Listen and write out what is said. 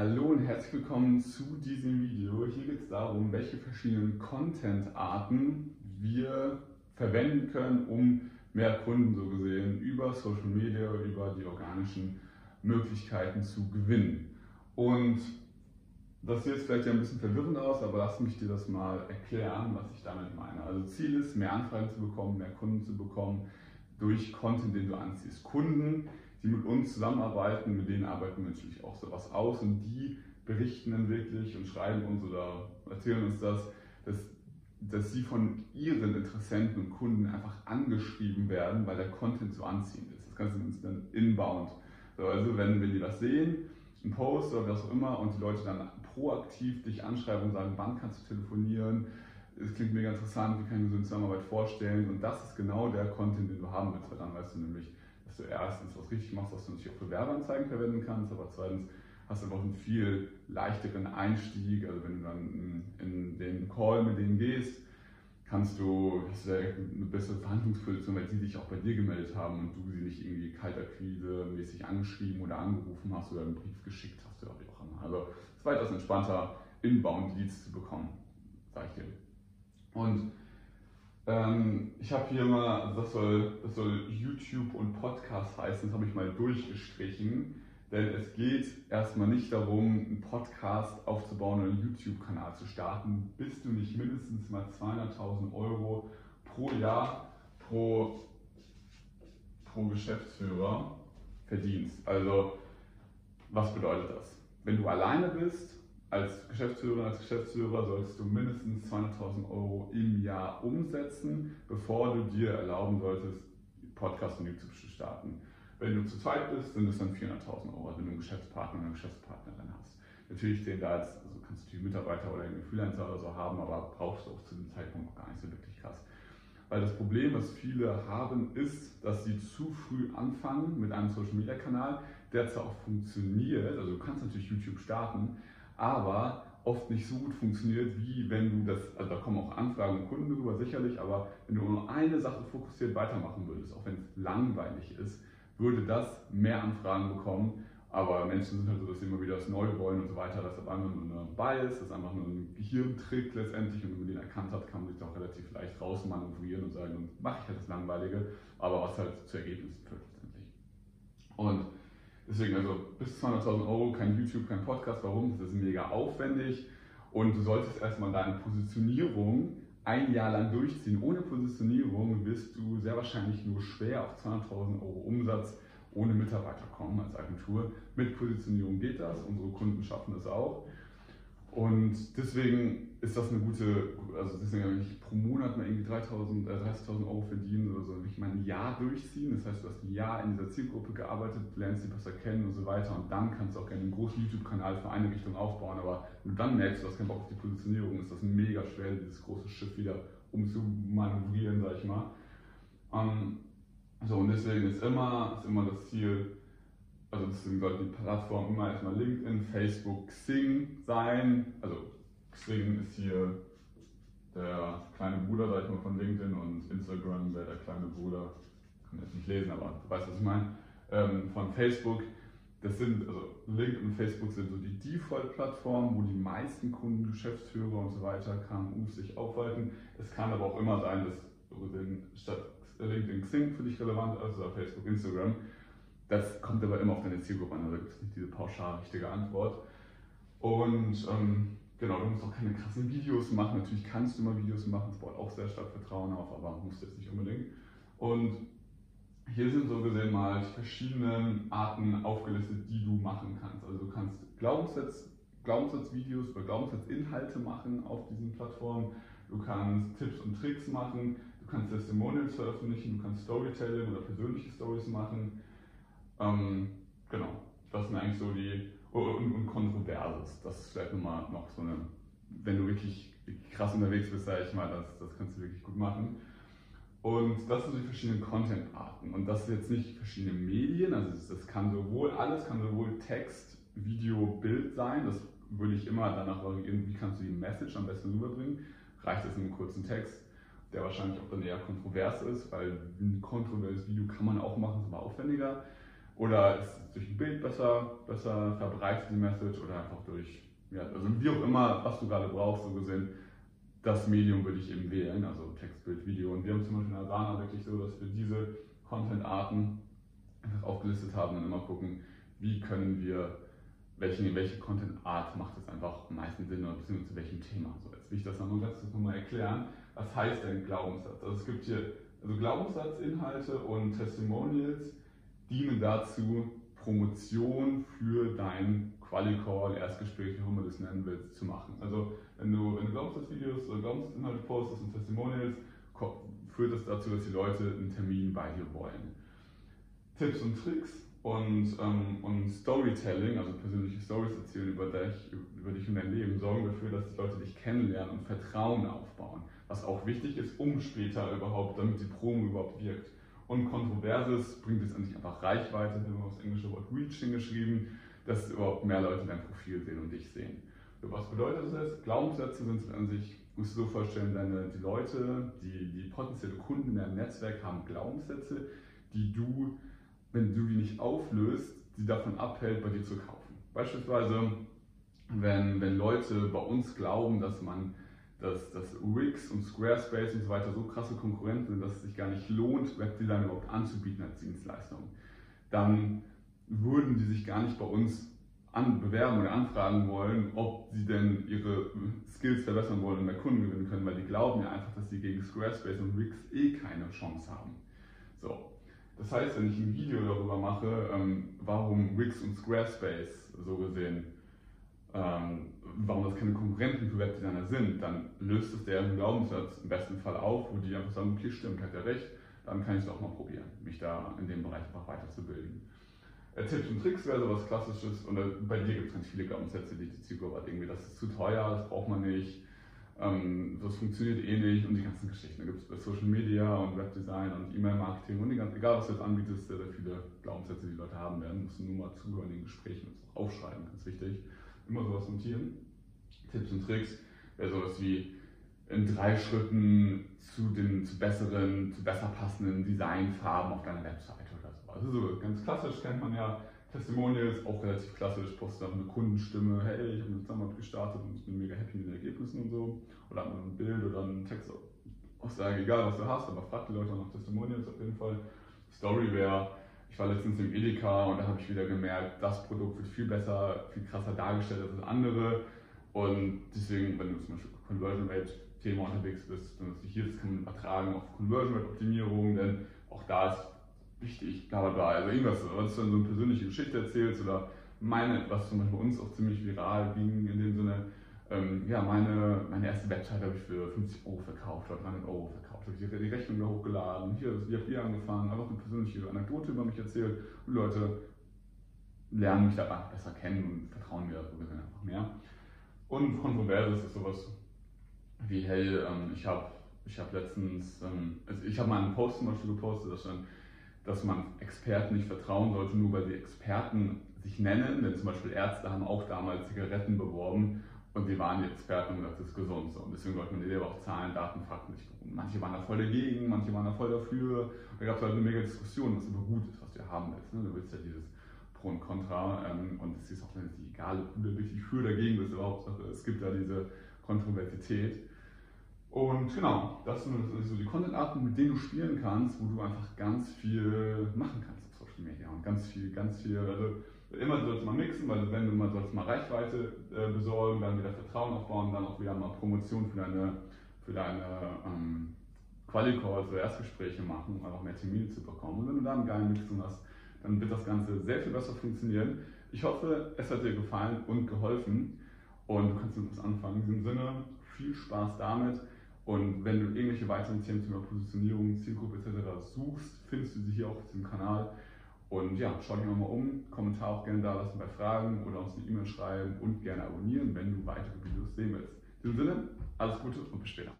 Hallo und herzlich willkommen zu diesem Video. Hier geht es darum, welche verschiedenen Content-Arten wir verwenden können, um mehr Kunden so gesehen über Social Media, über die organischen Möglichkeiten zu gewinnen. Und das sieht jetzt vielleicht ein bisschen verwirrend aus, aber lass mich dir das mal erklären, was ich damit meine. Also Ziel ist, mehr Anfragen zu bekommen, mehr Kunden zu bekommen durch Content, den du anziehst. Kunden, die mit uns zusammenarbeiten, mit denen arbeiten wir natürlich auch sowas aus und die berichten dann wirklich und schreiben uns oder erzählen uns das, dass, dass sie von ihren Interessenten und Kunden einfach angeschrieben werden, weil der Content so anziehend ist. Das Ganze ist dann inbound. So, also wenn, wenn die was sehen, ein Post oder was auch immer und die Leute dann proaktiv dich anschreiben und sagen, wann kannst du telefonieren, es klingt mega interessant, wie kann ich mir so eine Zusammenarbeit vorstellen und das ist genau der Content, den du haben willst, weil dann weißt du nämlich, dass du erstens was richtig machst, was du natürlich auch für Werbeanzeigen verwenden kannst, aber zweitens hast du einfach einen viel leichteren Einstieg, also wenn du dann in den Call mit denen gehst, kannst du, hast du eine bessere Verhandlungsposition, weil die sich auch bei dir gemeldet haben und du sie nicht irgendwie kaltakquise mäßig angeschrieben oder angerufen hast oder einen Brief geschickt hast oder wie auch immer. Also es ist weitaus entspannter, Inbound Leads zu bekommen, sag ich dir. Und ähm, ich habe hier mal, das soll, das soll YouTube und Podcast heißen, das habe ich mal durchgestrichen. Denn es geht erstmal nicht darum, einen Podcast aufzubauen oder einen YouTube-Kanal zu starten, bis du nicht mindestens mal 200.000 Euro pro Jahr pro, pro Geschäftsführer verdienst. Also, was bedeutet das? Wenn du alleine bist, als Geschäftsführerin, als Geschäftsführer solltest du mindestens 200.000 Euro im Jahr umsetzen, bevor du dir erlauben solltest, Podcast und YouTube zu starten. Wenn du zu zweit bist, sind es dann 400.000 Euro, wenn du einen Geschäftspartner oder eine Geschäftspartnerin hast. Natürlich zählen da jetzt, also kannst du die Mitarbeiter oder einen Freelancer oder so haben, aber brauchst du auch zu dem Zeitpunkt gar nicht so wirklich krass. Weil das Problem, was viele haben, ist, dass sie zu früh anfangen mit einem Social Media Kanal, der zwar auch funktioniert, also du kannst natürlich YouTube starten, aber oft nicht so gut funktioniert, wie wenn du das, also da kommen auch Anfragen und Kunden drüber sicherlich, aber wenn du nur eine Sache fokussiert weitermachen würdest, auch wenn es langweilig ist, würde das mehr Anfragen bekommen. Aber Menschen sind halt so, dass sie immer wieder das Neue wollen und so weiter. Das ist einfach nur eine Bias, das ist einfach nur ein Gehirntrick letztendlich. Und wenn man den erkannt hat, kann man sich da auch relativ leicht rausmanövrieren und sagen, dann mache ich halt das Langweilige, aber was halt zu Ergebnissen führt Deswegen also bis 200.000 Euro, kein YouTube, kein Podcast. Warum? Das ist mega aufwendig und du solltest erstmal deine Positionierung ein Jahr lang durchziehen. Ohne Positionierung wirst du sehr wahrscheinlich nur schwer auf 200.000 Euro Umsatz ohne Mitarbeiter kommen als Agentur. Mit Positionierung geht das, unsere Kunden schaffen das auch. Und deswegen ist das eine gute, also deswegen wenn ich pro Monat mal irgendwie 3.000, äh, 30.000 Euro verdienen oder so, wenn ich mal ein Jahr durchziehen, das heißt, du hast ein Jahr in dieser Zielgruppe gearbeitet, lernst sie besser kennen und so weiter. Und dann kannst du auch gerne einen großen YouTube-Kanal für eine Richtung aufbauen, aber wenn du dann merkst, du hast keinen Bock auf die Positionierung, ist das mega schwer, dieses große Schiff wieder umzumanövrieren, sag ich mal. Ähm, so, und deswegen ist immer, ist immer das Ziel, also deswegen sollte die Plattform immer erstmal LinkedIn, Facebook, Xing sein. Also Xing ist hier der kleine Bruder, sag ich mal, von LinkedIn und Instagram wäre der kleine Bruder, kann jetzt nicht lesen, aber du weißt, was ich meine, ähm, von Facebook. Das sind, also LinkedIn und Facebook sind so die Default-Plattformen, wo die meisten Kunden, Geschäftsführer und so weiter, KMUs sich aufhalten. Es kann aber auch immer sein, dass LinkedIn Xing für dich relevant ist, oder Facebook, Instagram. Das kommt aber immer auf deine Zielgruppe an, also gibt es nicht diese pauschal richtige Antwort. Und ähm, genau, du musst auch keine krassen Videos machen. Natürlich kannst du mal Videos machen, das baut auch sehr stark Vertrauen auf, aber musst jetzt nicht unbedingt. Und hier sind so gesehen mal die verschiedenen Arten aufgelistet, die du machen kannst. Also du kannst Glaubenssatz, Glaubenssatzvideos oder Glaubenssatzinhalte machen auf diesen Plattformen. Du kannst Tipps und Tricks machen, du kannst Testimonials veröffentlichen, du kannst Storytelling oder persönliche Stories machen. Ähm, genau, das sind eigentlich so die, und, und Kontroverses, das ist vielleicht nochmal noch so eine, wenn du wirklich krass unterwegs bist, sage ich mal, das, das kannst du wirklich gut machen. Und das sind die verschiedenen Content-Arten. Und das sind jetzt nicht verschiedene Medien, also das, das kann sowohl, alles kann sowohl Text, Video, Bild sein. Das würde ich immer danach variieren, wie kannst du die Message am besten rüberbringen. Reicht es in einem kurzen Text, der wahrscheinlich auch dann eher kontrovers ist, weil ein kontroverses Video kann man auch machen, ist aber aufwendiger. Oder ist es durch ein Bild besser, besser verbreitet die Message oder einfach durch, ja, also wie auch immer, was du gerade brauchst, so gesehen, das Medium würde ich eben wählen, also Text, Bild, Video. Und wir haben zum Beispiel in Asana wirklich so, dass wir diese Content-Arten einfach aufgelistet haben und immer gucken, wie können wir, welche, welche Content-Art macht es einfach am meisten Sinn oder beziehungsweise zu welchem Thema. So, jetzt will ich das nochmal ganz kurz erklären. Was heißt denn Glaubenssatz? Also es gibt hier also Glaubenssatzinhalte und Testimonials dienen dazu, Promotion für dein Quali-Call, Erstgespräch, wie auch immer du das nennen willst, zu machen. Also wenn du, wenn du Glaubenssatzvideos oder Glaubensinhalte postest und Testimonials, führt das dazu, dass die Leute einen Termin bei dir wollen. Tipps und Tricks und, ähm, und Storytelling, also persönliche Stories erzählen über dich, über dich und dein Leben, sorgen dafür, dass die Leute dich kennenlernen und Vertrauen aufbauen. Was auch wichtig ist, um später überhaupt, damit die Promo überhaupt wirkt. Und Kontroverses bringt es an sich einfach Reichweite, wir haben das englische Wort Reach hingeschrieben, dass überhaupt mehr Leute dein Profil sehen und dich sehen. Was bedeutet das? Glaubenssätze sind an sich, musst du so vorstellen, deine, die Leute, die, die potenzielle Kunden in deinem Netzwerk haben Glaubenssätze, die du wenn du die nicht auflöst, sie davon abhält, bei dir zu kaufen. Beispielsweise, wenn, wenn Leute bei uns glauben, dass man dass, dass Wix und Squarespace und so weiter so krasse Konkurrenten sind, dass es sich gar nicht lohnt, Webdesign überhaupt anzubieten als Dienstleistung, dann würden die sich gar nicht bei uns an, bewerben oder anfragen wollen, ob sie denn ihre Skills verbessern wollen und mehr Kunden gewinnen können, weil die glauben ja einfach, dass sie gegen Squarespace und Wix eh keine Chance haben. So, das heißt, wenn ich ein Video darüber mache, ähm, warum Wix und Squarespace so gesehen, ähm, warum das keine Konkurrenten für Webdesigner sind, dann löst es deren Glaubenssatz im besten Fall auf, wo die einfach sagen, okay, stimmt, hat er recht, dann kann ich es auch mal probieren, mich da in dem Bereich einfach weiterzubilden. Äh, Tipps und Tricks wäre sowas Klassisches und äh, bei dir gibt es ganz viele Glaubenssätze, die die Zielgruppe hat, irgendwie, das ist zu teuer, das braucht man nicht, ähm, das funktioniert eh nicht und die ganzen Geschichten. Da gibt es bei Social Media und Webdesign und E-Mail-Marketing und ganzen, egal was du jetzt anbietest, sehr, sehr viele Glaubenssätze, die Leute haben werden. Musst du nur mal zuhören in den Gesprächen und aufschreiben, ganz wichtig. Immer sowas notieren. Tipps und Tricks wäre sowas wie in drei Schritten zu den zu besseren, zu besser passenden Designfarben auf deiner Webseite oder so. Also so ganz klassisch kennt man ja Testimonials, auch relativ klassisch, postet dann eine Kundenstimme, hey, ich habe eine Zusammenarbeit gestartet und ich bin mega happy mit den Ergebnissen und so. Oder ein Bild oder ein Text, Aussage, egal was du hast, aber frag die Leute nach Testimonials auf jeden Fall. Story wäre, ich war letztens im Edeka und da habe ich wieder gemerkt, das Produkt wird viel besser, viel krasser dargestellt als das andere. Und deswegen, wenn du zum Beispiel Conversion Rate Thema unterwegs bist, dann hier das kann man übertragen auf Conversion Rate Optimierung, denn auch da ist wichtig, bla bla bla. Also irgendwas, was du dann so eine persönliche Geschichte erzählst oder meine, was zum Beispiel bei uns auch ziemlich viral ging, in dem Sinne, ähm, ja, meine, meine erste Website habe ich für 50 Euro verkauft oder 300 Euro verkauft. Habe ich die Rechnung da hochgeladen, hier, wie habt ihr angefangen, einfach eine persönliche Anekdote über mich erzählt und Leute lernen mich da besser kennen und vertrauen mir gesehen einfach mehr. Und Kontroverses ist sowas wie, hey, ähm, ich habe ich hab letztens, ähm, also ich habe mal einen Post zum Beispiel gepostet, dass dann dass man Experten nicht vertrauen sollte, nur weil sie Experten sich nennen. Denn zum Beispiel Ärzte haben auch damals Zigaretten beworben und sie waren die Experten und das ist gesund. So. Und deswegen sollte man selber auf Zahlen, Daten, Fakten nicht gucken. Manche waren da voll dagegen, manche waren da voll dafür. Da gab es halt eine mega Diskussion, was aber gut ist, was du haben willst. Ne? Du willst ja dieses Pro und Contra ähm, und es ist auch nicht egal, ob du wirklich für oder dagegen bist, aber Hauptsache es gibt da diese Kontroversität. Und genau, das sind so die Content-Arten, mit denen du spielen kannst, wo du einfach ganz viel machen kannst auf Social Media und ganz viel, ganz viel, immer sollst du mal mixen, weil wenn du mal sollst mal Reichweite äh, besorgen, dann wieder Vertrauen aufbauen, dann auch wieder mal Promotion für deine, für deine ähm, Quali-Calls oder Erstgespräche machen, um einfach mehr Termine zu bekommen. Und wenn du da einen geilen Mix hast, dann wird das Ganze sehr viel besser funktionieren. Ich hoffe, es hat dir gefallen und geholfen und du kannst mit was anfangen. In diesem Sinne, viel Spaß damit. Und wenn du irgendwelche weiteren Themen zum Thema Positionierung, Zielgruppe etc. suchst, findest du sie hier auch auf diesem Kanal. Und ja, schau dich mal um, Kommentar auch gerne da lassen bei Fragen oder uns eine E-Mail schreiben und gerne abonnieren, wenn du weitere Videos sehen willst. In diesem Sinne, alles Gute und bis später.